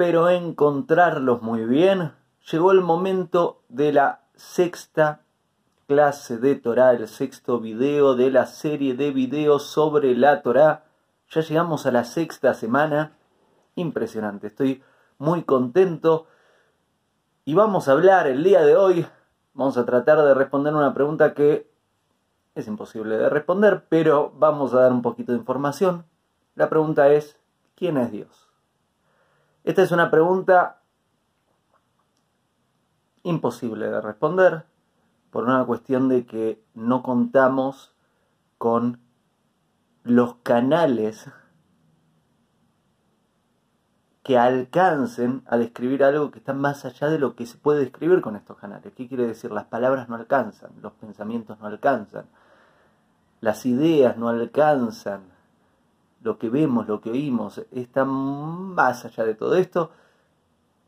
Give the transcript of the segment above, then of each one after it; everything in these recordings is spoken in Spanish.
espero encontrarlos muy bien. Llegó el momento de la sexta clase de Torah, el sexto video de la serie de videos sobre la Torah. Ya llegamos a la sexta semana. Impresionante, estoy muy contento. Y vamos a hablar el día de hoy, vamos a tratar de responder una pregunta que es imposible de responder, pero vamos a dar un poquito de información. La pregunta es, ¿quién es Dios? Esta es una pregunta imposible de responder por una cuestión de que no contamos con los canales que alcancen a describir algo que está más allá de lo que se puede describir con estos canales. ¿Qué quiere decir? Las palabras no alcanzan, los pensamientos no alcanzan, las ideas no alcanzan, lo que vemos, lo que oímos, está más allá de todo esto.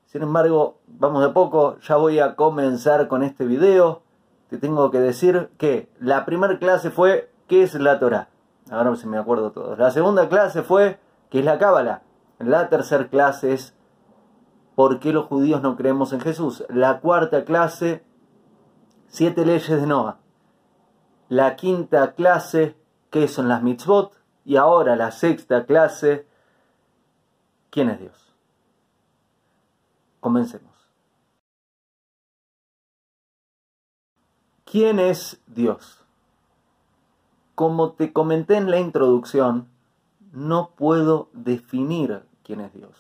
Sin embargo, vamos de poco, ya voy a comenzar con este video. Te tengo que decir que la primera clase fue ¿qué es la Torah? Ahora se me acuerdo todo. La segunda clase fue ¿qué es la Cábala? La tercera clase es ¿por qué los judíos no creemos en Jesús? La cuarta clase, siete leyes de Noah. La quinta clase, ¿qué son las mitzvot? Y ahora la sexta clase, ¿quién es Dios? Comencemos. ¿Quién es Dios? Como te comenté en la introducción, no puedo definir quién es Dios.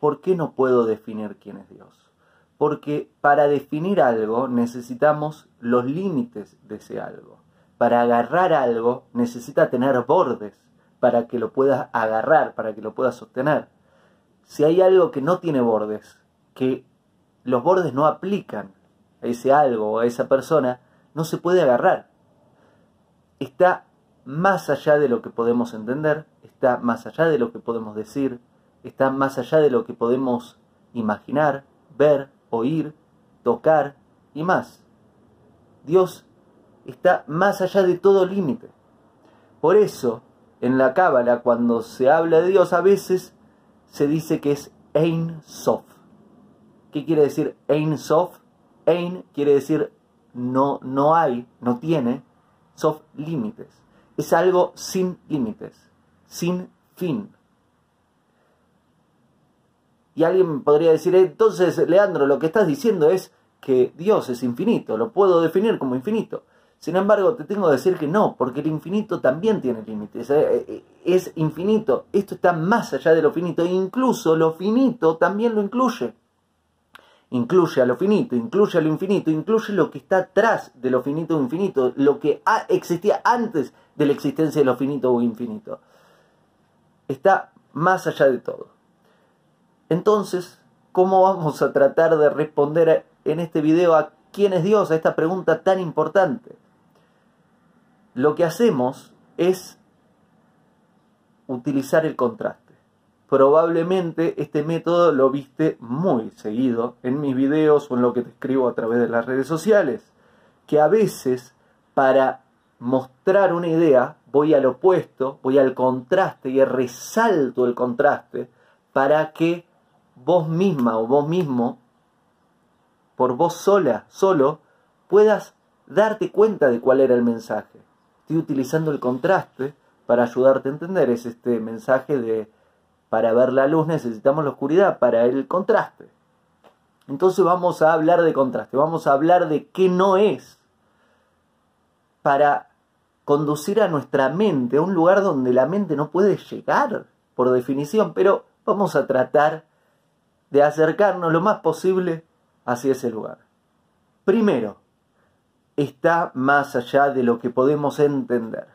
¿Por qué no puedo definir quién es Dios? Porque para definir algo necesitamos los límites de ese algo. Para agarrar algo necesita tener bordes para que lo puedas agarrar, para que lo puedas sostener. Si hay algo que no tiene bordes, que los bordes no aplican a ese algo o a esa persona, no se puede agarrar. Está más allá de lo que podemos entender, está más allá de lo que podemos decir, está más allá de lo que podemos imaginar, ver, oír, tocar y más. Dios está más allá de todo límite. Por eso, en la Cábala, cuando se habla de Dios, a veces se dice que es Ein Sof. ¿Qué quiere decir Ein Sof? Ein quiere decir no, no hay, no tiene, Sof límites. Es algo sin límites, sin fin. Y alguien podría decir, entonces, Leandro, lo que estás diciendo es que Dios es infinito, lo puedo definir como infinito. Sin embargo, te tengo que decir que no, porque el infinito también tiene límites. Eh, eh, es infinito. Esto está más allá de lo finito. E incluso lo finito también lo incluye. Incluye a lo finito, incluye a lo infinito, incluye lo que está atrás de lo finito o infinito, lo que existía antes de la existencia de lo finito o infinito. Está más allá de todo. Entonces, ¿cómo vamos a tratar de responder en este video a quién es Dios, a esta pregunta tan importante? Lo que hacemos es utilizar el contraste. Probablemente este método lo viste muy seguido en mis videos o en lo que te escribo a través de las redes sociales, que a veces para mostrar una idea voy al opuesto, voy al contraste y resalto el contraste para que vos misma o vos mismo, por vos sola, solo, puedas darte cuenta de cuál era el mensaje. Estoy utilizando el contraste para ayudarte a entender. Es este mensaje de para ver la luz necesitamos la oscuridad, para el contraste. Entonces vamos a hablar de contraste, vamos a hablar de qué no es para conducir a nuestra mente a un lugar donde la mente no puede llegar por definición, pero vamos a tratar de acercarnos lo más posible hacia ese lugar. Primero, está más allá de lo que podemos entender.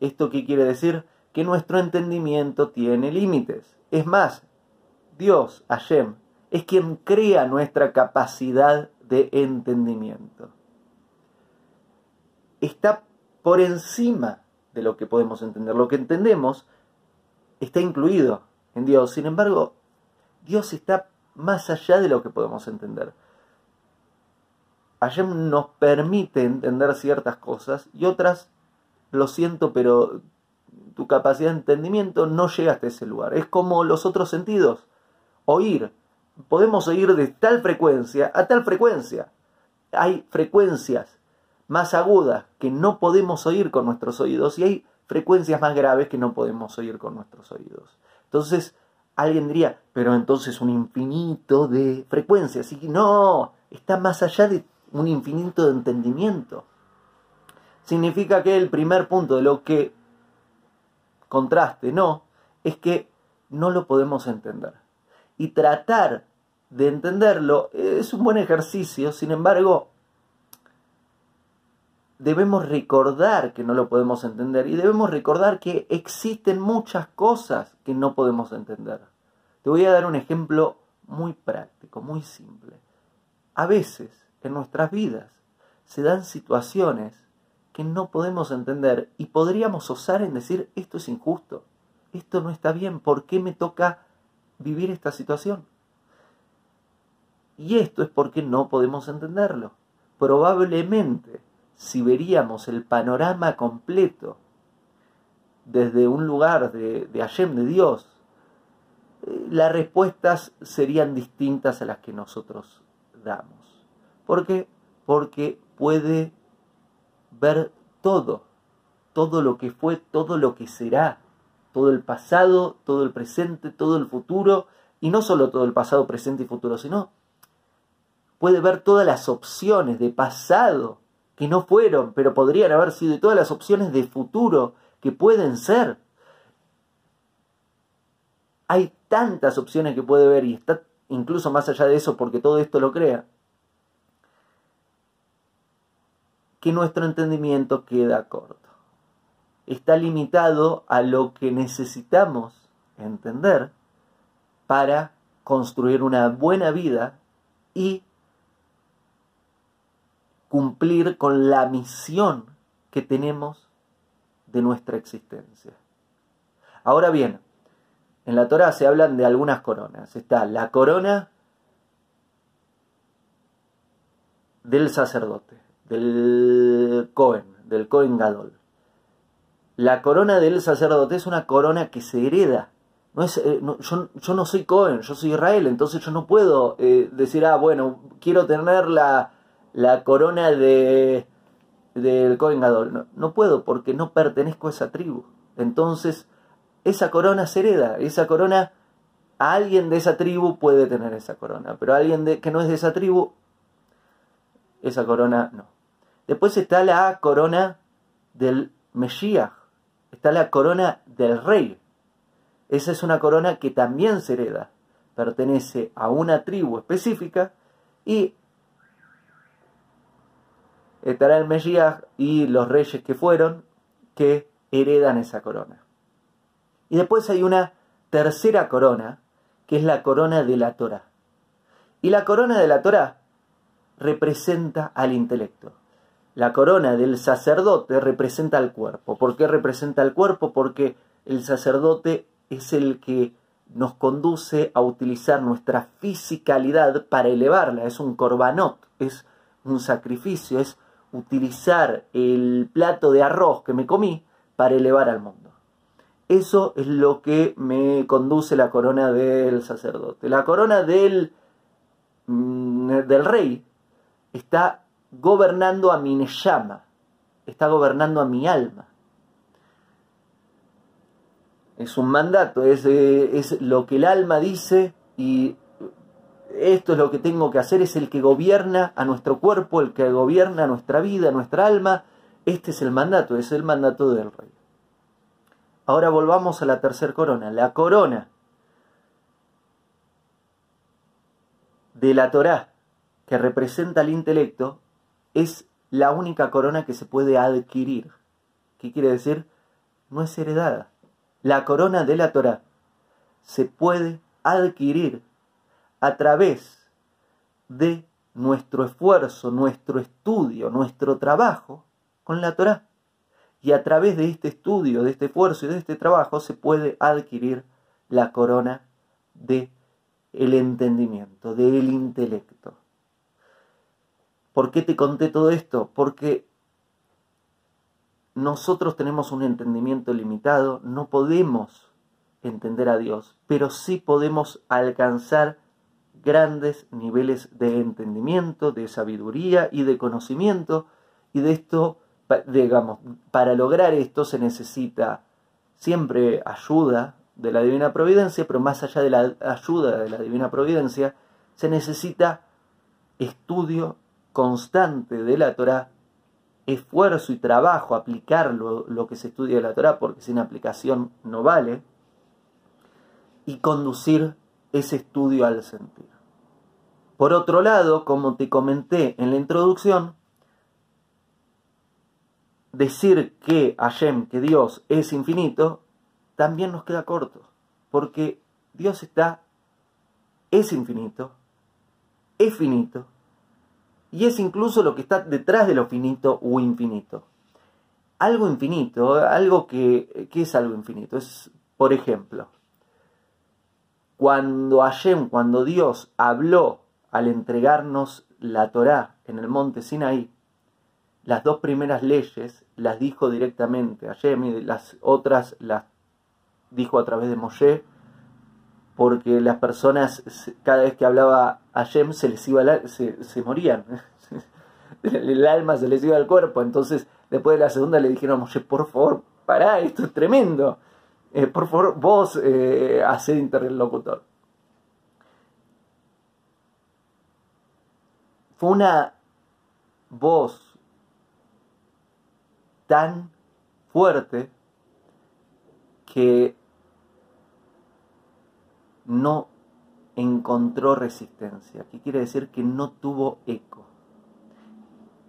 ¿Esto qué quiere decir? Que nuestro entendimiento tiene límites. Es más, Dios, Hashem, es quien crea nuestra capacidad de entendimiento. Está por encima de lo que podemos entender. Lo que entendemos está incluido en Dios. Sin embargo, Dios está más allá de lo que podemos entender. Hashem nos permite entender ciertas cosas y otras, lo siento, pero tu capacidad de entendimiento no llega hasta ese lugar. Es como los otros sentidos. Oír podemos oír de tal frecuencia a tal frecuencia. Hay frecuencias más agudas que no podemos oír con nuestros oídos y hay frecuencias más graves que no podemos oír con nuestros oídos. Entonces, alguien diría, pero entonces un infinito de frecuencias. Y no, está más allá de un infinito de entendimiento. Significa que el primer punto de lo que contraste, no, es que no lo podemos entender. Y tratar de entenderlo es un buen ejercicio, sin embargo, debemos recordar que no lo podemos entender y debemos recordar que existen muchas cosas que no podemos entender. Te voy a dar un ejemplo muy práctico, muy simple. A veces en nuestras vidas se dan situaciones que no podemos entender y podríamos osar en decir esto es injusto, esto no está bien, ¿por qué me toca vivir esta situación? Y esto es porque no podemos entenderlo. Probablemente si veríamos el panorama completo desde un lugar de, de Hashem, de Dios, eh, las respuestas serían distintas a las que nosotros damos. ¿Por qué? Porque puede ver todo, todo lo que fue, todo lo que será, todo el pasado, todo el presente, todo el futuro, y no solo todo el pasado, presente y futuro, sino puede ver todas las opciones de pasado, que no fueron, pero podrían haber sido, y todas las opciones de futuro que pueden ser. Hay tantas opciones que puede ver y está incluso más allá de eso porque todo esto lo crea, que nuestro entendimiento queda corto. Está limitado a lo que necesitamos entender para construir una buena vida y cumplir con la misión que tenemos de nuestra existencia. Ahora bien, en la Torah se hablan de algunas coronas. Está la corona del sacerdote, del Cohen, del Cohen Gadol. La corona del sacerdote es una corona que se hereda. No es, eh, yo, no soy Cohen, yo soy Israel, entonces yo no puedo eh, decir, ah, bueno, quiero tener la, la corona de del Cohen Gadol. No, puedo porque no pertenezco a esa tribu. Entonces, esa corona se hereda, esa corona, a alguien de esa tribu puede tener esa corona, pero alguien de, que no es de esa tribu, esa corona no. Después está la corona del Mesías, está la corona del rey. Esa es una corona que también se hereda, pertenece a una tribu específica y estará el Mesías y los reyes que fueron que heredan esa corona. Y después hay una tercera corona, que es la corona de la Torah. Y la corona de la Torah representa al intelecto. La corona del sacerdote representa al cuerpo. ¿Por qué representa al cuerpo? Porque el sacerdote es el que nos conduce a utilizar nuestra fisicalidad para elevarla. Es un corbanot, es un sacrificio, es utilizar el plato de arroz que me comí para elevar al mundo. Eso es lo que me conduce la corona del sacerdote. La corona del, mm, del rey está gobernando a mi neyama, está gobernando a mi alma. Es un mandato, es, eh, es lo que el alma dice y esto es lo que tengo que hacer, es el que gobierna a nuestro cuerpo, el que gobierna nuestra vida, nuestra alma. Este es el mandato, es el mandato del rey. Ahora volvamos a la tercera corona. La corona de la Torá, que representa el intelecto, es la única corona que se puede adquirir. ¿Qué quiere decir? No es heredada. La corona de la Torá se puede adquirir a través de nuestro esfuerzo, nuestro estudio, nuestro trabajo con la Torah. Y a través de este estudio, de este esfuerzo y de este trabajo se puede adquirir la corona de el entendimiento, del intelecto. ¿Por qué te conté todo esto? Porque nosotros tenemos un entendimiento limitado, no podemos entender a Dios, pero sí podemos alcanzar grandes niveles de entendimiento, de sabiduría y de conocimiento. Y de esto, digamos, para lograr esto se necesita siempre ayuda de la divina providencia, pero más allá de la ayuda de la divina providencia, se necesita estudio constante de la Torah, esfuerzo y trabajo, aplicar lo, que se estudia de la Torah, porque sin aplicación no vale, y conducir ese estudio al sentir. Por otro lado, como te comenté en la introducción, decir que Hashem, que Dios es infinito, también nos queda corto, porque Dios está, es infinito, es finito, y es incluso lo que está detrás de lo finito o infinito. Algo infinito, algo que, ¿qué es algo infinito? Es, por ejemplo, cuando Hashem, cuando Dios habló al entregarnos la Torá en el monte Sinaí, las dos primeras leyes las dijo directamente Hashem y las otras las dijo a través de Moshe, porque las personas cada vez que hablaba Hashem se les iba se, se morían, el alma se les iba al cuerpo, entonces después de la segunda le dijeron a Moshe, por favor, pará, esto es tremendo, eh, por favor, vos eh, haced interlocutor. Fue una voz tan fuerte que no encontró resistencia, que quiere decir que no tuvo eco.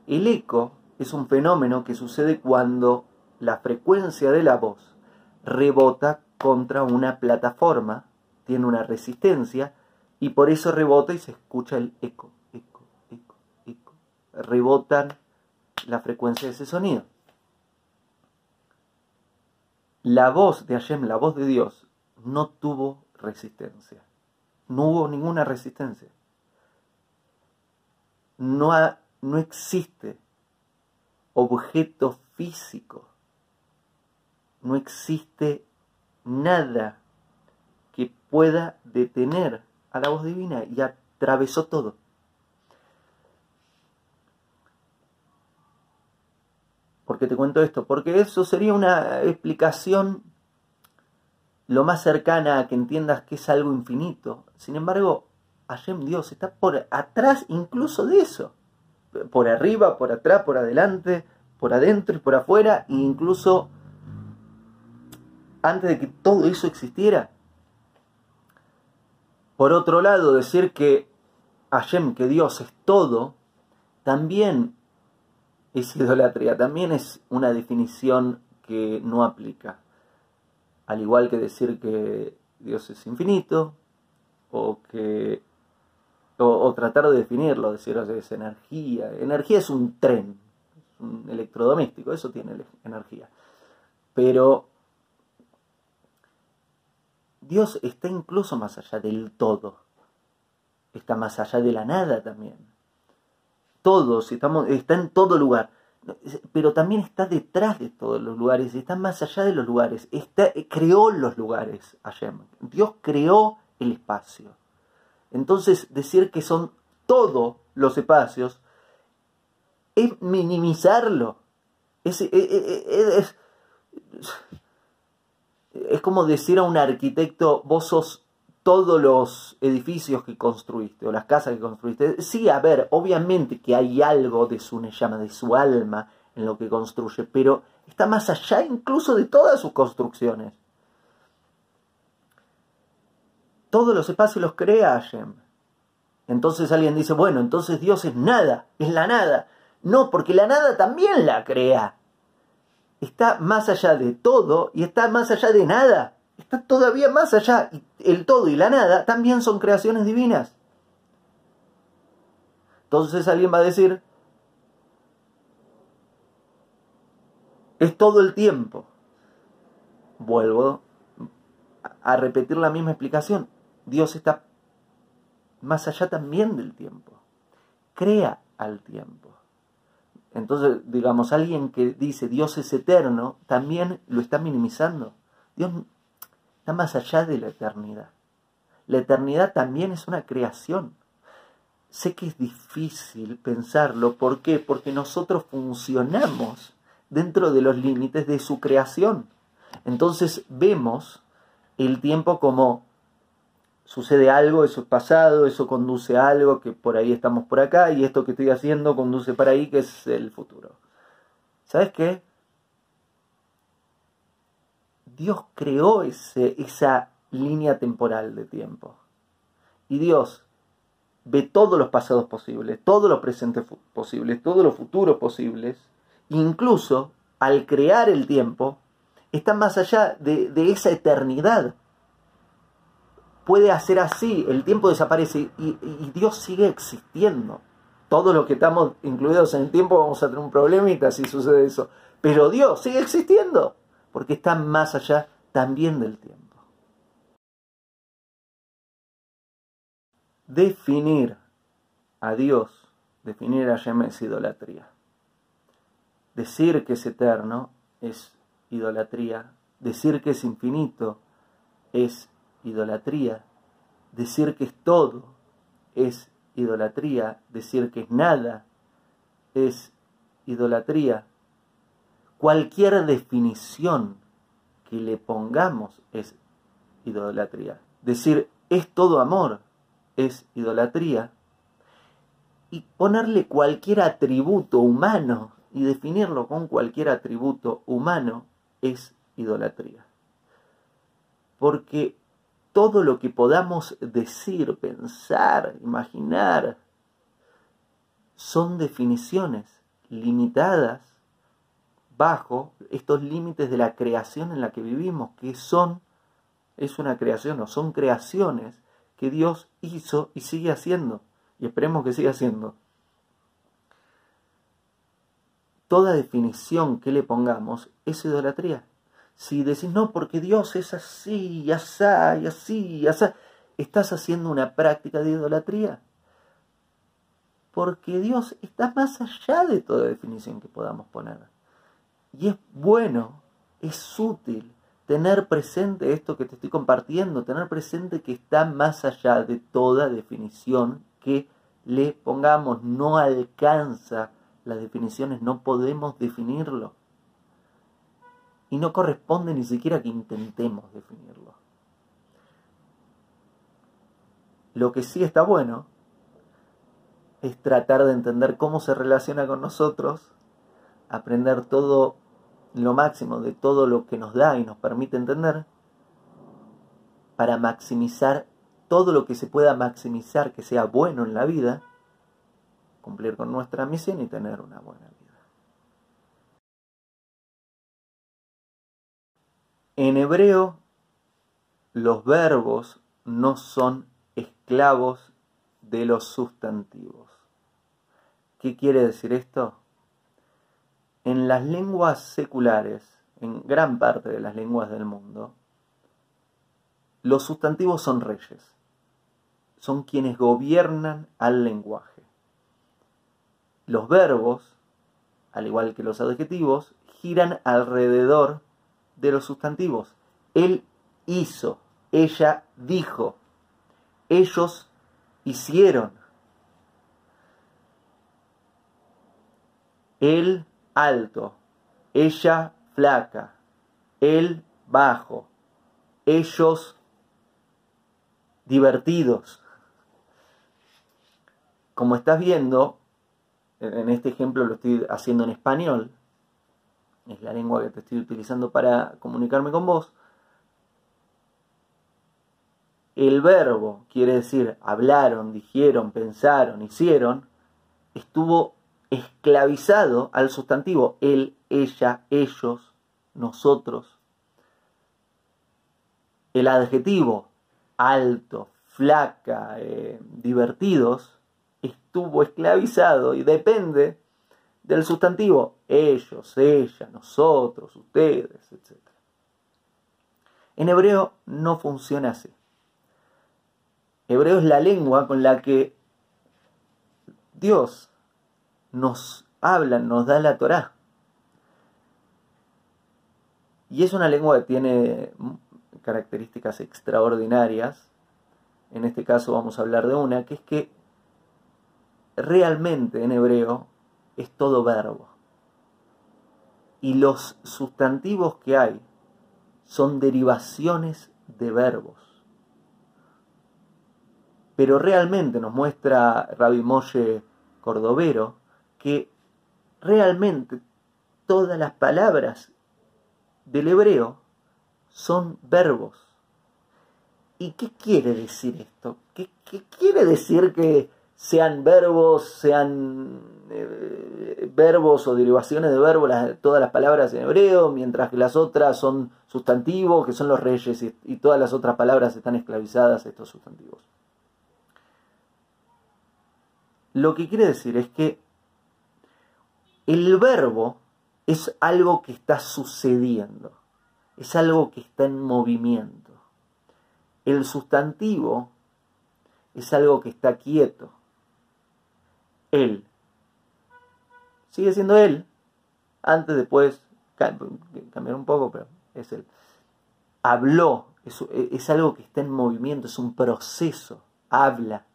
El eco es un fenómeno que sucede cuando la frecuencia de la voz rebota contra una plataforma, tiene una resistencia y por eso rebota y se escucha el eco, eco, eco, eco. Rebotan la frecuencia de ese sonido. La voz de Hashem, la voz de Dios, no tuvo resistencia. No hubo ninguna resistencia. No, no existe objeto físico no existe nada que pueda detener a la voz divina y atravesó todo. ¿Por qué te cuento esto? Porque eso sería una explicación lo más cercana a que entiendas que es algo infinito. Sin embargo, Hashem Dios está por atrás incluso de eso. Por arriba, por atrás, por adelante, por adentro y por afuera, e incluso antes de que todo eso existiera. Por otro lado, decir que Hashem, que Dios es todo, también es idolatría, también es una definición que no aplica. Al igual que decir que Dios es infinito, o que o, tratar de definirlo, decir que es energía. Energía es un tren, un electrodoméstico, eso tiene energía. Pero Dios está incluso más allá del todo. Está más allá de la nada también. Todos, estamos, está en todo lugar. Pero también está detrás de todos los lugares, está más allá de los lugares. Está, creó los lugares, Hashem. Dios creó el espacio. Entonces, decir que son todos los espacios es minimizarlo. es, es es como decir a un arquitecto, vos sos todos los edificios que construiste o las casas que construiste. Sí, a ver, obviamente que hay algo de su llama, de su alma en lo que construye, pero está más allá incluso de todas sus construcciones. Todos los espacios los crea Hashem. Entonces alguien dice, bueno, entonces Dios es nada, es la nada. No, porque la nada también la crea está más allá de todo y está más allá de nada. Está todavía más allá. El todo y la nada también son creaciones divinas. Entonces alguien va a decir, es todo el tiempo. Vuelvo a repetir la misma explicación. Dios está más allá también del tiempo. Crea al tiempo. Entonces, digamos, alguien que dice Dios es eterno, también lo está minimizando. Dios está más allá de la eternidad. la eternidad también es una creación. Sé que es difícil pensarlo, ¿por qué? Porque nosotros funcionamos dentro de los límites de su creación. Entonces vemos el tiempo como sucede algo, eso es pasado, eso conduce a algo, que por ahí estamos por acá, y esto que estoy haciendo conduce para ahí, que es el futuro. ¿Sabes qué? Dios creó ese, esa línea temporal de tiempo. Y Dios ve todos los pasados posibles, todos los presentes posibles, todos los futuros posibles, incluso al crear el tiempo, está más allá de, esa eternidad. Puede hacer así, el tiempo desaparece y, y Dios sigue existiendo. Todos los que estamos incluidos en el tiempo vamos a tener un problemita si sucede eso. Pero Dios sigue existiendo porque está más allá también del tiempo. Definir a Dios, definir a Yem es idolatría. Decir que es eterno es idolatría. Decir que es infinito es idolatría. Decir que es todo es idolatría. Decir que es nada es idolatría. Cualquier definición que le pongamos es idolatría. Decir es todo amor es idolatría. Y ponerle cualquier atributo humano y definirlo con cualquier atributo humano es idolatría. Porque todo lo que podamos decir, pensar, imaginar, son definiciones limitadas bajo estos límites de la creación en la que vivimos, que son, es una creación o son creaciones que Dios hizo y sigue haciendo. Y esperemos que siga haciendo. Toda definición que le pongamos es idolatría. Si decís, no, porque Dios es así, y así, y así, y así, estás haciendo una práctica de idolatría. Porque Dios está más allá de toda definición que podamos poner. Y es bueno, es útil tener presente esto que te estoy compartiendo, tener presente que está más allá de toda definición que le pongamos, no alcanza las definiciones, no podemos definirlo. Y no corresponde ni siquiera que intentemos definirlo. Lo que sí está bueno es tratar de entender cómo se relaciona con nosotros, aprender todo lo máximo de todo lo que nos da y nos permite entender para maximizar todo lo que se pueda maximizar que sea bueno en la vida, cumplir con nuestra misión y tener una buena vida. En hebreo, los verbos no son esclavos de los sustantivos. ¿Qué quiere decir esto? En las lenguas seculares, en gran parte de las lenguas del mundo, los sustantivos son reyes, son quienes gobiernan al lenguaje. Los verbos, al igual que los adjetivos, giran alrededor de los sustantivos. Él hizo, ella dijo, ellos hicieron. Él alto, ella flaca, él bajo, ellos divertidos. Como estás viendo, en este ejemplo lo estoy haciendo en español, es la lengua que te estoy utilizando para comunicarme con vos, el verbo, quiere decir hablaron, dijeron, pensaron, hicieron, estuvo esclavizado al sustantivo él, ella, ellos, nosotros. El adjetivo alto, flaca, eh, divertidos, estuvo esclavizado y depende del sustantivo ellos, ella, nosotros, ustedes, etc. En hebreo no funciona así. Hebreo es la lengua con la que Dios nos habla, nos da la Torá. Y es una lengua que tiene características extraordinarias en este caso vamos a hablar de una, que es que realmente en hebreo es todo verbo. Y los sustantivos que hay son derivaciones de verbos. Pero realmente nos muestra Rabbi Moshe Cordovero que realmente todas las palabras del hebreo son verbos. ¿Y qué quiere decir esto? ¿Qué, quiere decir que sean verbos, sean eh, verbos o derivaciones de verbos todas las palabras en hebreo, mientras que las otras son sustantivos, que son los reyes, y, y todas las otras palabras están esclavizadas a estos sustantivos? Lo que quiere decir es que el verbo es algo que está sucediendo, es algo que está en movimiento. El sustantivo es algo que está quieto. Él. Sigue siendo él. Antes, después, cambiar un poco, pero es él. Habló, es, es algo que está en movimiento, es un proceso. Habla,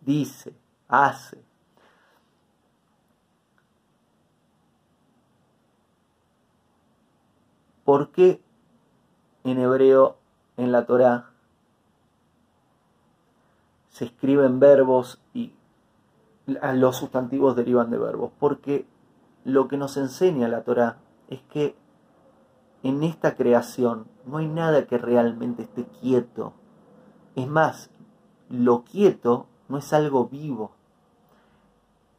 dice, hace. ¿Por qué en hebreo, en la Torá, se escriben verbos y los sustantivos derivan de verbos? Porque lo que nos enseña la Torá es que en esta creación no hay nada que realmente esté quieto. Es más, lo quieto no es algo vivo.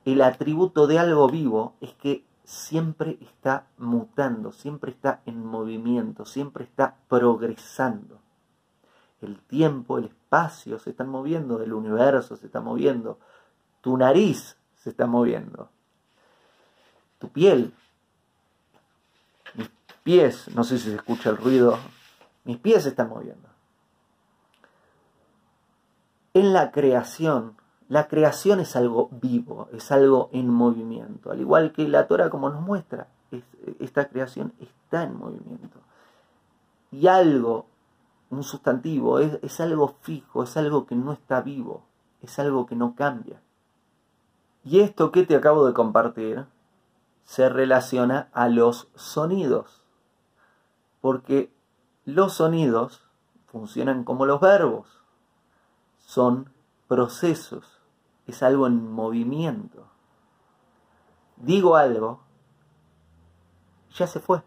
El atributo de algo vivo es que siempre está mutando, siempre está en movimiento, siempre está progresando. El tiempo, el espacio se están moviendo, el universo se está moviendo, tu nariz se está moviendo, tu piel, mis pies, no sé si se escucha el ruido, mis pies se están moviendo. En la creación la creación es algo vivo, es algo en movimiento, al igual que la Torah como nos muestra, esta creación está en movimiento. Y algo, un sustantivo, es, es algo fijo, es algo que no está vivo, es algo que no cambia. Y esto que te acabo de compartir se relaciona a los sonidos, porque los sonidos funcionan como los verbos, son procesos es algo en movimiento. Digo algo, ya se fue.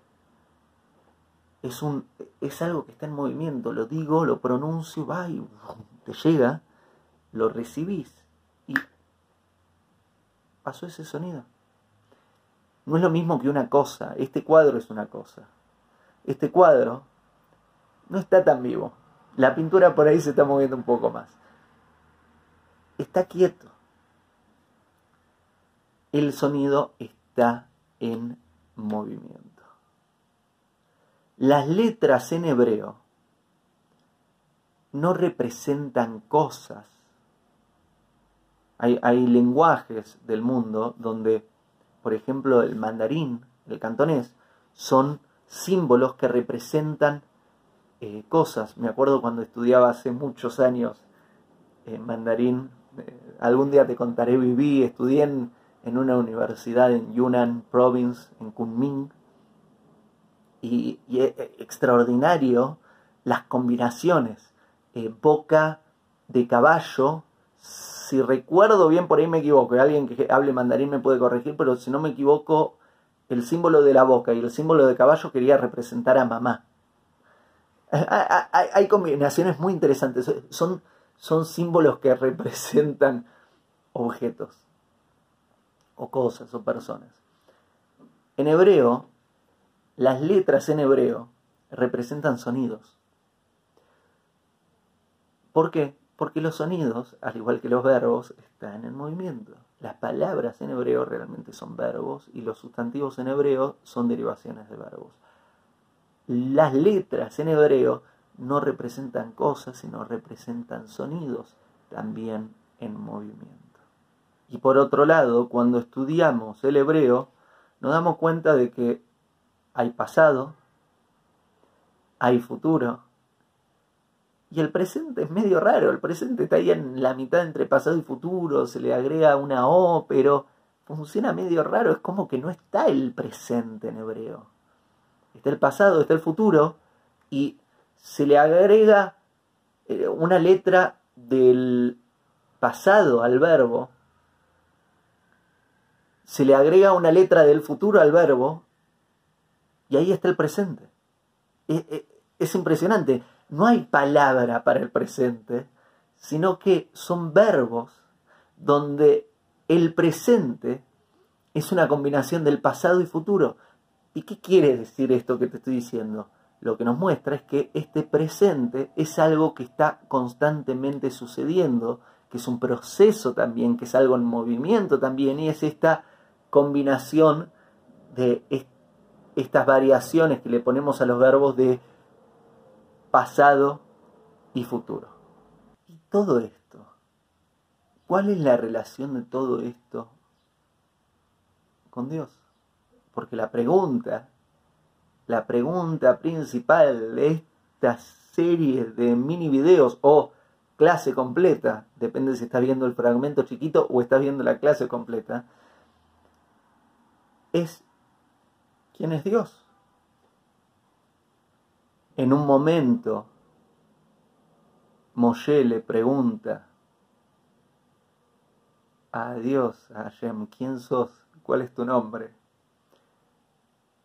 Es, un, es algo que está en movimiento. Lo digo, lo pronuncio, va y te llega, lo recibís y pasó ese sonido. No es lo mismo que una cosa. Este cuadro es una cosa. Este cuadro no está tan vivo. La pintura por ahí se está moviendo un poco más está quieto. El sonido está en movimiento. Las letras en hebreo no representan cosas. Hay, lenguajes del mundo donde, por ejemplo, el mandarín, el cantonés, son símbolos que representan eh, cosas. Me acuerdo cuando estudiaba hace muchos años eh, mandarín eh, algún día te contaré, viví, estudié en, una universidad en Yunnan Province, en Kunming, y, es extraordinario las combinaciones. Eh, boca de caballo, si recuerdo bien, por ahí me equivoco, alguien que hable mandarín me puede corregir, pero si no me equivoco, el símbolo de la boca y el símbolo de caballo quería representar a mamá. hay combinaciones muy interesantes. Son son símbolos que representan objetos o cosas o personas. En hebreo, las letras en hebreo representan sonidos. ¿Por qué? Porque los sonidos, al igual que los verbos, están en movimiento. Las palabras en hebreo realmente son verbos y los sustantivos en hebreo son derivaciones de verbos. Las letras en hebreo no representan cosas, sino representan sonidos también en movimiento. Y por otro lado, cuando estudiamos el hebreo, nos damos cuenta de que hay pasado, hay futuro Y el presente es medio raro, el presente está ahí en la mitad entre pasado y futuro, se le agrega una O, pero funciona medio raro, es como que no está el presente en hebreo. Está el pasado, está el futuro, y se le agrega eh, una letra del pasado al verbo, se le agrega una letra del futuro al verbo, y ahí está el presente. Es, impresionante. No hay palabra para el presente, sino que son verbos donde el presente es una combinación del pasado y futuro. ¿Y qué quiere decir esto que te estoy diciendo? Lo que nos muestra es que este presente es algo que está constantemente sucediendo, que es un proceso también, que es algo en movimiento también, y es esta combinación de estas variaciones que le ponemos a los verbos de pasado y futuro. Y todo esto, ¿cuál es la relación de todo esto con Dios? Porque la pregunta, la pregunta principal de esta serie de mini videos o clase completa, depende si estás viendo el fragmento chiquito o estás viendo la clase completa, es quién es Dios. En un momento, Moshe le pregunta a Dios, a Hashem, ¿quién sos? ¿Cuál es tu nombre?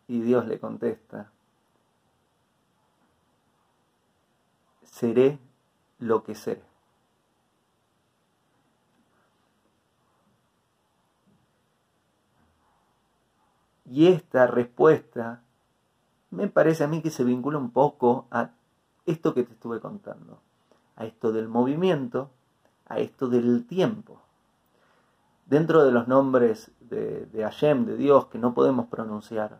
Y Dios le contesta, seré lo que seré. Y esta respuesta me parece a mí que se vincula un poco a esto que te estuve contando, a esto del movimiento, a esto del tiempo. Dentro de los nombres de, Hashem, de Dios, que no podemos pronunciar,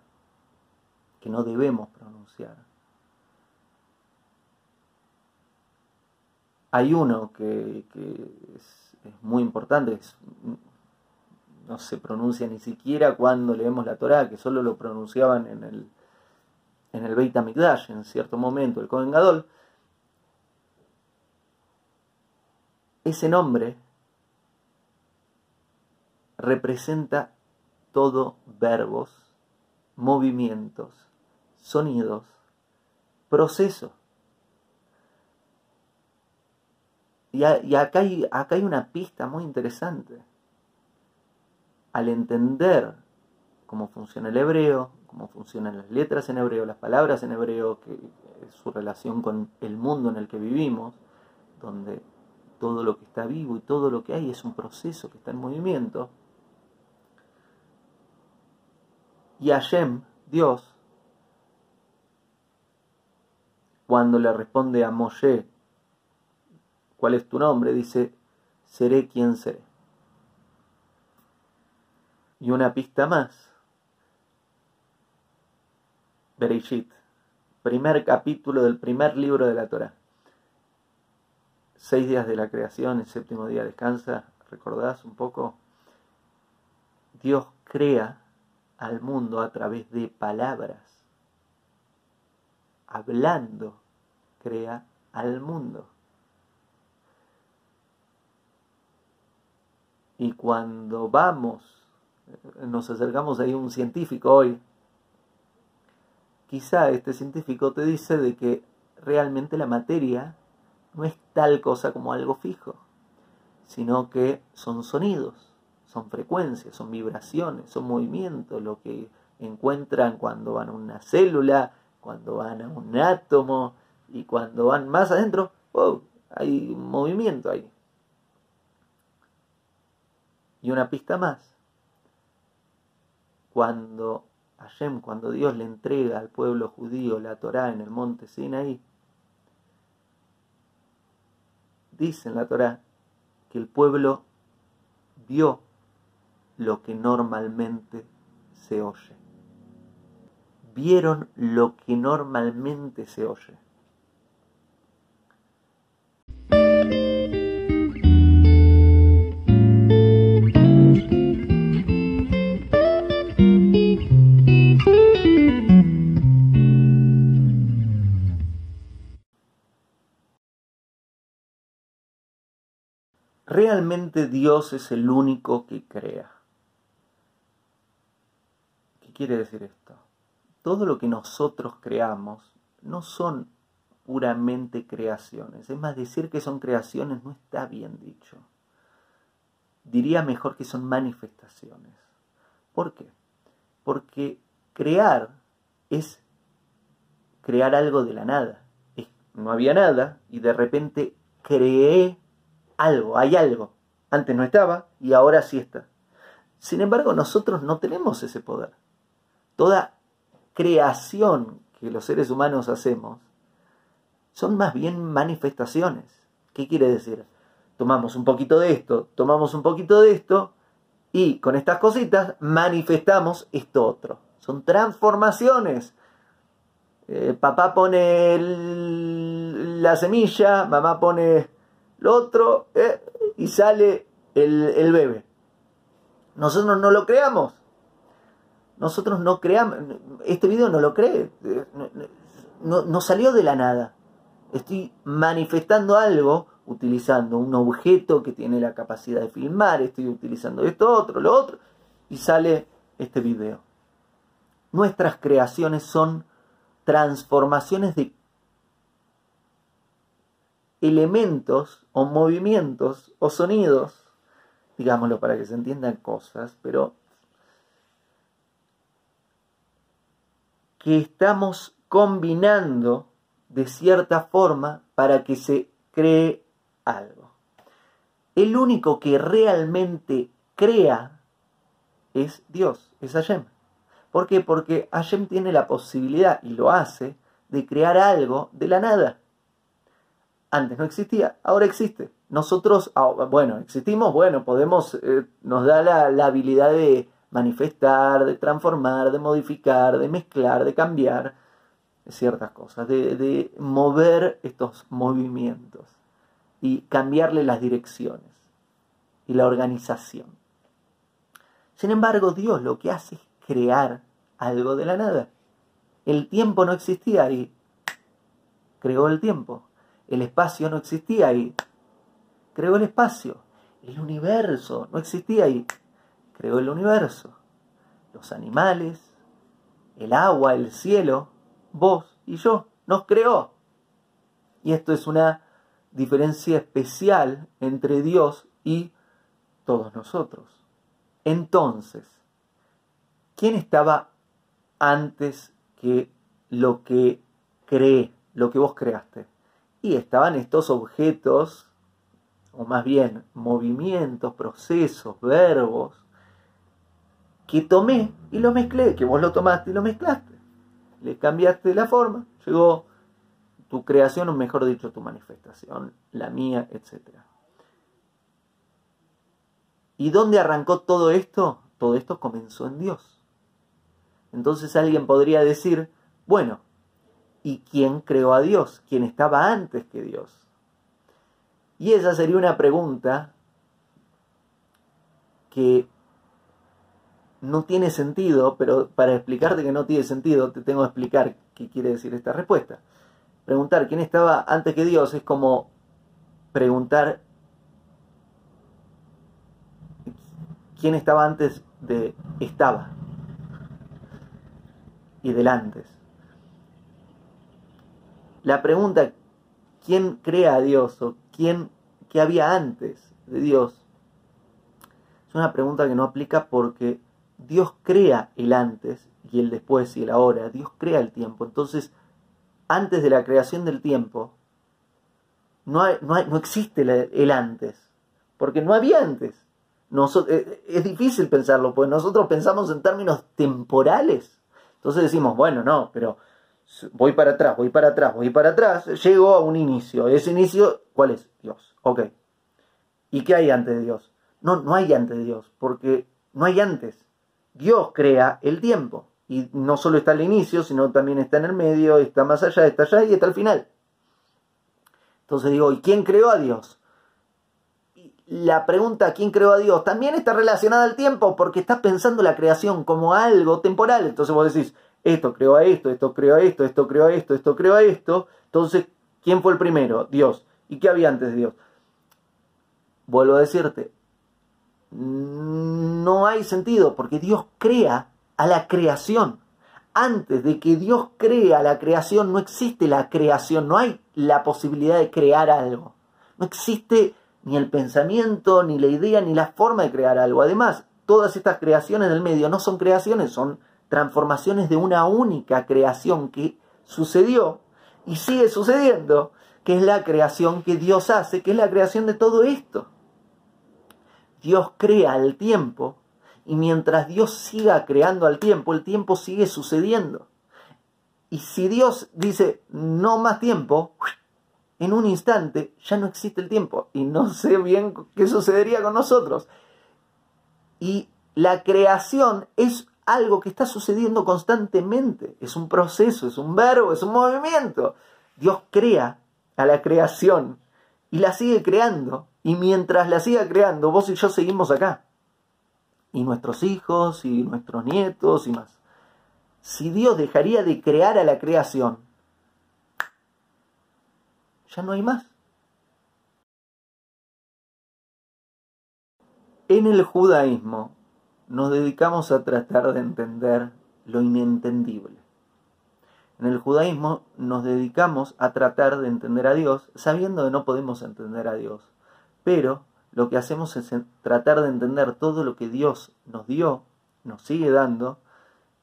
que no debemos pronunciar, hay uno que, es, es, muy importante, es no se pronuncia ni siquiera cuando leemos la Torá, que solo lo pronunciaban en el, en el Beit HaMikdash en cierto momento, el Kohen Gadol, ese nombre representa todo verbos, movimientos, sonidos, procesos. Y, acá, hay, acá hay una pista muy interesante al entender cómo funciona el hebreo, cómo funcionan las letras en hebreo, las palabras en hebreo, que su relación con el mundo en el que vivimos, donde todo lo que está vivo y todo lo que hay es un proceso que está en movimiento. Y Hashem, Dios, cuando le responde a Moshe, ¿cuál es tu nombre? Dice, seré quien seré. Y una pista más. Bereshit, primer capítulo del primer libro de la Torah. Seis días de la creación, el séptimo día descansa. ¿Recordás un poco? Dios crea al mundo a través de palabras. Hablando, crea al mundo. Y cuando vamos nos acercamos ahí a un científico hoy, quizá este científico te dice de que realmente la materia no es tal cosa como algo fijo, sino que son sonidos, son frecuencias, son vibraciones, son movimientos, lo que encuentran cuando van a una célula, cuando van a un átomo y cuando van más adentro, oh, hay movimiento ahí. Y una pista más cuando Hashem, cuando Dios le entrega al pueblo judío la Torá en el monte Sinaí, dice en la Torá que el pueblo vio lo que normalmente se oye. Vieron lo que normalmente se oye. Realmente Dios es el único que crea. ¿Qué quiere decir esto? Todo lo que nosotros creamos no son puramente creaciones. Es más, decir que son creaciones no está bien dicho. Diría mejor que son manifestaciones. ¿Por qué? Porque crear es crear algo de la nada. no había nada y de repente creé algo, hay algo. Antes no estaba y ahora sí está. Sin embargo, nosotros no tenemos ese poder. Toda creación que los seres humanos hacemos son más bien manifestaciones. ¿Qué quiere decir? Tomamos un poquito de esto, tomamos un poquito de esto y con estas cositas manifestamos esto otro. Son transformaciones. Eh, papá pone la semilla, mamá pone lo otro eh, y sale el, bebé. Nosotros no lo creamos. Nosotros no creamos. Este video no lo cree. no salió de la nada. Estoy manifestando algo utilizando un objeto que tiene la capacidad de filmar, estoy utilizando esto, otro, lo otro, y sale este video. Nuestras creaciones son transformaciones de elementos o movimientos o sonidos, digámoslo para que se entiendan cosas, pero que estamos combinando de cierta forma para que se cree algo. El único que realmente crea es Dios, es Hashem. ¿Por qué? Porque Hashem tiene la posibilidad, y lo hace, de crear algo de la nada. Antes no existía, ahora existe. Nosotros, ah, bueno, existimos, bueno, podemos, eh, nos da la, la habilidad de manifestar, de transformar, de modificar, de mezclar, de cambiar ciertas cosas, de, mover estos movimientos y cambiarle las direcciones y la organización. Sin embargo, Dios lo que hace es crear algo de la nada. El tiempo no existía y creó el tiempo. El espacio no existía y creó el espacio. El universo no existía y creó el universo. Los animales, el agua, el cielo, vos y yo, nos creó. Y esto es una diferencia especial entre Dios y todos nosotros. Entonces, ¿quién estaba antes que lo que cree, lo que vos creaste? Y estaban estos objetos, o más bien movimientos, procesos, verbos, que tomé y lo mezclé, que vos lo tomaste y lo mezclaste le cambiaste la forma, llegó tu creación, o mejor dicho, tu manifestación, la mía, etc. ¿Y dónde arrancó todo esto? Todo esto comenzó en Dios. Entonces alguien podría decir, bueno, ¿y quién creó a Dios? ¿Quién estaba antes que Dios? Y esa sería una pregunta que no tiene sentido, pero para explicarte que no tiene sentido, te tengo que explicar qué quiere decir esta respuesta. Preguntar quién estaba antes que Dios es como preguntar quién estaba antes de estaba y del antes. La pregunta quién crea a Dios o quién qué había antes de Dios es una pregunta que no aplica porque Dios crea el antes y el después y el ahora. Dios crea el tiempo. Entonces, antes de la creación del tiempo, no, no, existe el antes. Porque no había antes. Eh, es difícil pensarlo, porque nosotros pensamos en términos temporales. Entonces decimos, bueno, no, pero voy para atrás, voy para atrás, voy para atrás, llego a un inicio. Ese inicio, ¿cuál es? Dios. Ok. ¿Y qué hay antes de Dios? No, no hay antes de Dios, porque no hay antes. Dios crea el tiempo. Y no solo está al inicio, sino también está en el medio, está más allá, está allá y está al final. Entonces digo, ¿y quién creó a Dios? la pregunta ¿quién creó a Dios? también está relacionada al tiempo, porque estás pensando la creación como algo temporal. Entonces vos decís, esto creó a esto, esto creó a esto, esto creó a esto, esto creó a esto. Entonces, ¿quién fue el primero? Dios. ¿Y qué había antes de Dios? vuelvo a decirte, no hay sentido porque Dios crea a la creación. Antes de que Dios crea la creación, no existe la creación, no hay la posibilidad de crear algo. No existe ni el pensamiento, ni la idea, ni la forma de crear algo. Además, todas estas creaciones del medio no son creaciones, son transformaciones de una única creación que sucedió y sigue sucediendo, que es la creación que Dios hace, que es la creación de todo esto. Dios crea el tiempo y mientras Dios siga creando al tiempo, el tiempo sigue sucediendo. Y si Dios dice no más tiempo, en un instante ya no existe el tiempo. Y no sé bien qué sucedería con nosotros. Y la creación es algo que está sucediendo constantemente. Es un proceso, es un verbo, es un movimiento. Dios crea a la creación y la sigue creando. Y mientras la siga creando, vos y yo seguimos acá. Y nuestros hijos y nuestros nietos y más. Si Dios dejaría de crear a la creación, ya no hay más. En el judaísmo nos dedicamos a tratar de entender lo inentendible. En el judaísmo nos dedicamos a tratar de entender a Dios sabiendo que no podemos entender a Dios. Pero lo que hacemos es tratar de entender todo lo que Dios nos dio, nos sigue dando,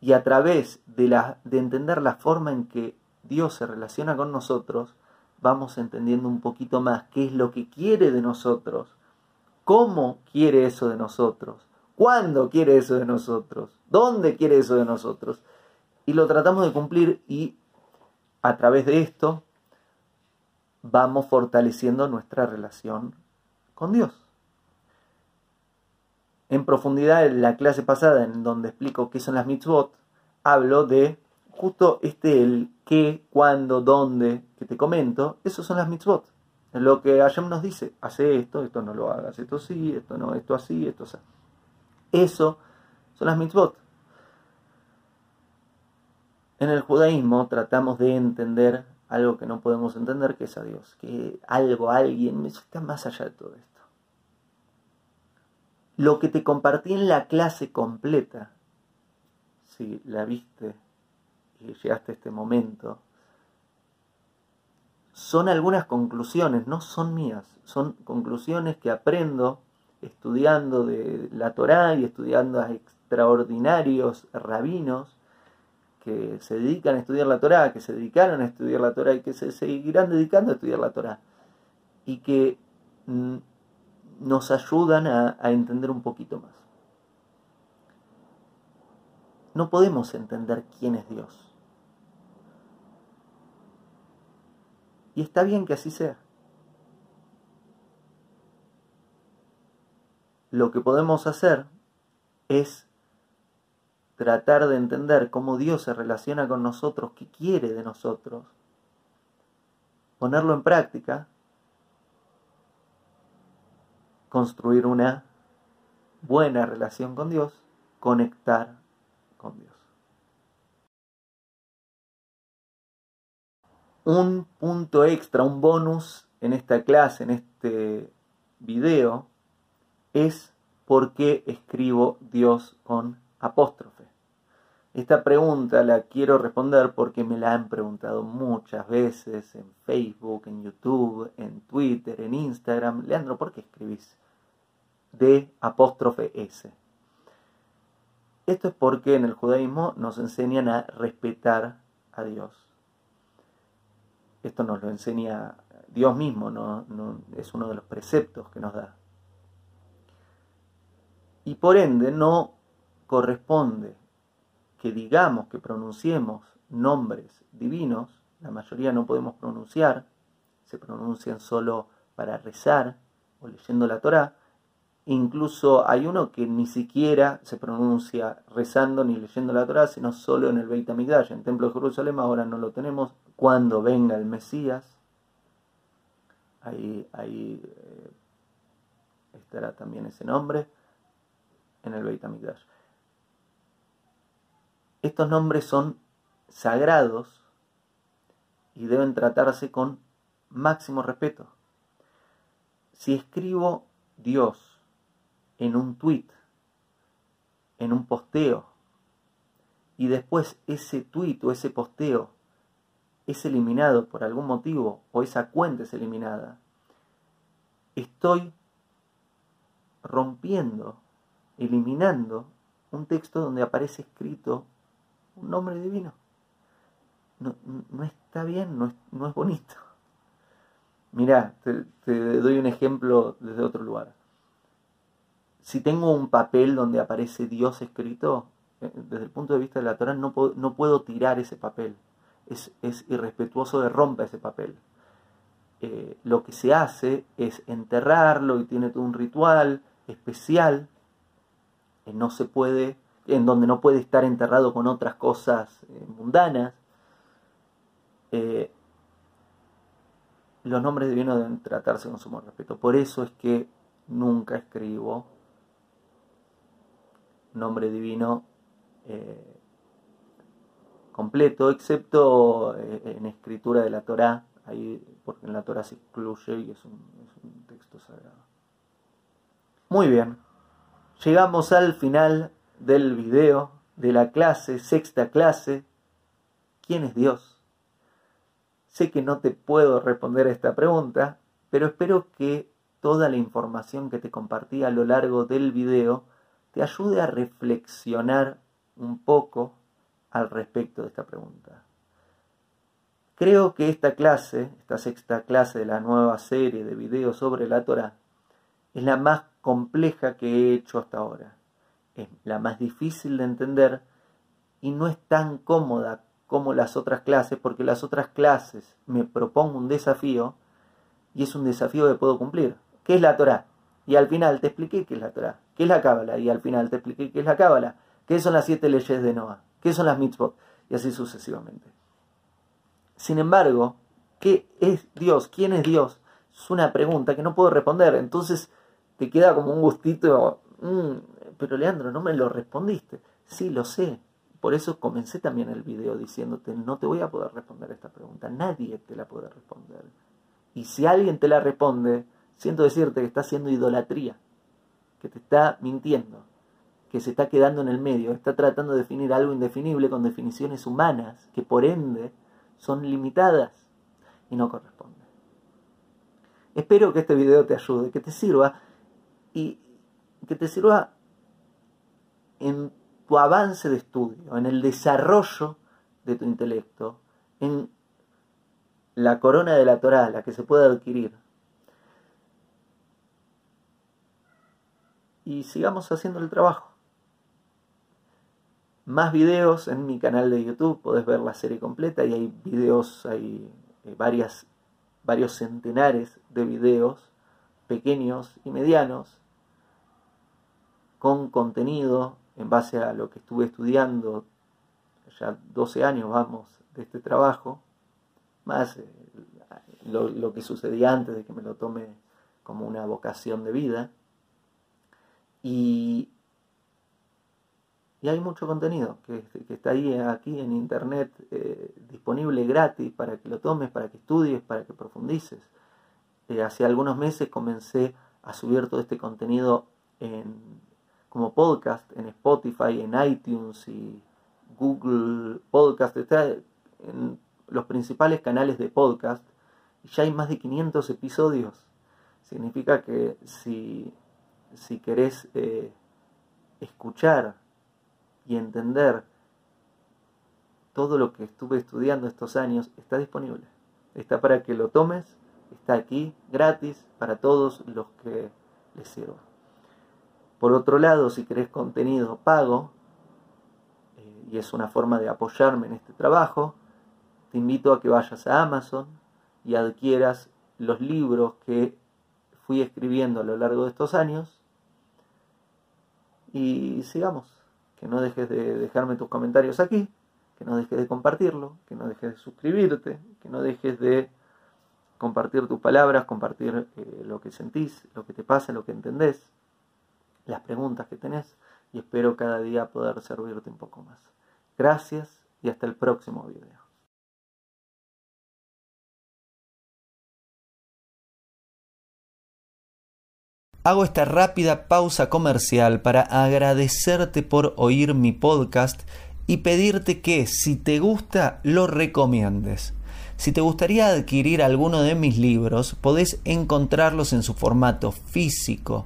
y a través de, la, de entender la forma en que Dios se relaciona con nosotros, vamos entendiendo un poquito más qué es lo que quiere de nosotros, cómo quiere eso de nosotros, cuándo quiere eso de nosotros, dónde quiere eso de nosotros. Y lo tratamos de cumplir y a través de esto vamos fortaleciendo nuestra relación con Dios. En profundidad en la clase pasada, en donde explico qué son las mitzvot, hablo de justo este, el qué, cuándo, dónde, que te comento, esos son las mitzvot. Lo que Hashem nos dice, hace esto, esto no lo hagas, esto sí, esto no, esto así, esto así. Eso son las mitzvot. En el judaísmo tratamos de entender algo que no podemos entender, que es a Dios, que algo, alguien, está más allá de todo esto. Lo que te compartí en la clase completa, si la viste y llegaste a este momento, son algunas conclusiones, no son mías, son conclusiones que aprendo estudiando de la Torá y estudiando a extraordinarios rabinos que se dedican a estudiar la Torá, que se dedicaron a estudiar la Torá y que se seguirán dedicando a estudiar la Torá y que mm, nos ayudan a, a entender un poquito más. No podemos entender quién es Dios Y está bien que así sea. Lo que podemos hacer es tratar de entender cómo Dios se relaciona con nosotros, qué quiere de nosotros, ponerlo en práctica, construir una buena relación con Dios, conectar con Dios. un punto extra, un bonus en esta clase, en este video, es por qué escribo Dios con apóstrofe. Esta pregunta la quiero responder porque me la han preguntado muchas veces en Facebook, en YouTube, en Twitter, en Instagram. Leandro, ¿por qué escribís de apóstrofe S? Esto es porque en el judaísmo nos enseñan a respetar a Dios. Esto nos lo enseña Dios mismo, no, es uno de los preceptos que nos da. Y por ende no corresponde que digamos, que pronunciemos nombres divinos, la mayoría no podemos pronunciar, se pronuncian solo para rezar o leyendo la Torá, Incluso hay uno que ni siquiera se pronuncia rezando ni leyendo la Torah, sino solo en el Beit HaMikdash. En el Templo de Jerusalén ahora no lo tenemos. Cuando venga el Mesías, ahí, ahí eh, estará también ese nombre en el Beit HaMikdash. Estos nombres son sagrados y deben tratarse con máximo respeto. Si escribo Dios en un tweet, en un posteo, y después ese tweet o ese posteo es eliminado por algún motivo o esa cuenta es eliminada, estoy rompiendo, eliminando un texto donde aparece escrito un nombre divino. No, está bien, no es, no es bonito. Mirá, te, doy un ejemplo desde otro lugar. Si tengo un papel donde aparece Dios escrito, eh, desde el punto de vista de la Torah, no puedo, no puedo tirar ese papel. Es, irrespetuoso de romper ese papel. Eh, lo que se hace es enterrarlo y tiene todo un ritual especial. No se puede, en donde no puede estar enterrado con otras cosas eh, mundanas los nombres divinos deben tratarse con sumo respeto. Por eso es que nunca escribo nombre divino eh, completo, excepto eh, en escritura de la Torá, ahí, porque en la Torá se excluye y es un texto sagrado. Muy bien, llegamos al final del video de la clase, sexta clase. ¿Quién es Dios? Sé que no te puedo responder a esta pregunta, pero espero que toda la información que te compartí a lo largo del video te ayude a reflexionar un poco al respecto de esta pregunta. Creo que esta clase, esta sexta clase de la nueva serie de videos sobre la Torah, es la más compleja que he hecho hasta ahora. Es la más difícil de entender y no es tan cómoda como las otras clases, porque las otras clases me propongo un desafío y es un desafío que puedo cumplir. ¿Qué es la Torah? Y al final te expliqué qué es la Torah. ¿Qué es la Cábala? Y al final te expliqué qué es la Cábala. ¿Qué son las siete leyes de Noah? ¿Qué son las mitzvot? Y así sucesivamente. Sin embargo, ¿qué es Dios? ¿Quién es Dios? Es una pregunta que no puedo responder. Entonces te queda como un gustito. Mm, pero Leandro, no me lo respondiste. Sí, lo sé. Por eso comencé también el video diciéndote, no te voy a poder responder esta pregunta, nadie te la puede responder. Y si alguien te la responde, siento decirte que está haciendo idolatría, que te está mintiendo, que se está quedando en el medio, está tratando de definir algo indefinible con definiciones humanas, que por ende son limitadas y no corresponden. Espero que este video te ayude, que te sirva y que te sirva en tu avance de estudio, en el desarrollo de tu intelecto, en la corona de la Torah, la que se puede adquirir. Y sigamos haciendo el trabajo. Más videos en mi canal de YouTube, podés ver la serie completa y hay videos, hay eh, varios centenares de videos pequeños y medianos con contenido en base a lo que estuve estudiando, ya 12 años vamos de este trabajo, más eh, lo, que sucedía antes de que me lo tome como una vocación de vida. Y, y hay mucho contenido que, está ahí aquí en internet eh, disponible gratis para que lo tomes, para que estudies, para que profundices. Eh, hace algunos meses comencé a subir todo este contenido en como podcast en Spotify, en iTunes y Google Podcast, está en los principales canales de podcast y ya hay más de 500 episodios. Significa que si, si querés eh, escuchar y entender todo lo que estuve estudiando estos años, está disponible. Está para que lo tomes, está aquí gratis para todos los que les sirva. Por otro lado, si querés contenido pago, eh, y es una forma de apoyarme en este trabajo, te invito a que vayas a Amazon y adquieras los libros que fui escribiendo a lo largo de estos años. Y sigamos, que no dejes de dejarme tus comentarios aquí, que no dejes de compartirlo, que no dejes de suscribirte, que no dejes de compartir tus palabras, compartir eh, lo que sentís, lo que te pasa, lo que entendés las preguntas que tenés y espero cada día poder servirte un poco más. Gracias y hasta el próximo video. Hago esta rápida pausa comercial para agradecerte por oír mi podcast y pedirte que si te gusta lo recomiendes. Si te gustaría adquirir alguno de mis libros, podés encontrarlos en su formato físico